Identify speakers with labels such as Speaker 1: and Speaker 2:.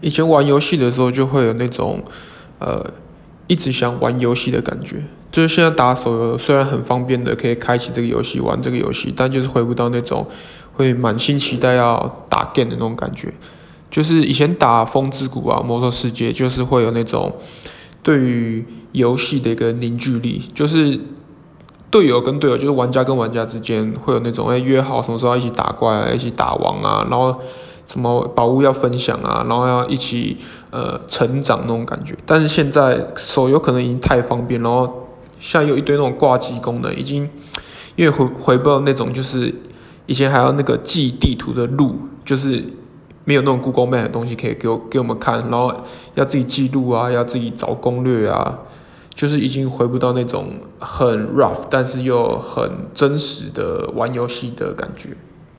Speaker 1: 以前玩游戏的时候就会有那种呃一直想玩游戏的感觉，就是现在打手游虽然很方便的可以开启这个游戏玩这个游戏，但就是回不到那种会满心期待要打 game 的那种感觉。就是以前打风之谷啊、魔兽世界，就是会有那种对于游戏的一个凝聚力，就是队友跟队友，就是玩家跟玩家之间会有那种哎约好什么时候一起打怪啊、一起打王啊，然后什么宝物要分享啊，然后要一起呃成长那种感觉。但是现在手游可能已经太方便，然后现在有一堆那种挂机功能，已经因为回回不到那种就是以前还要那个记地图的路，就是。没有那种 Google Map 的东西可以给我给我们看，然后要自己记录啊，要自己找攻略啊，就是已经回不到那种很 rough，但是又很真实的玩游戏的感觉。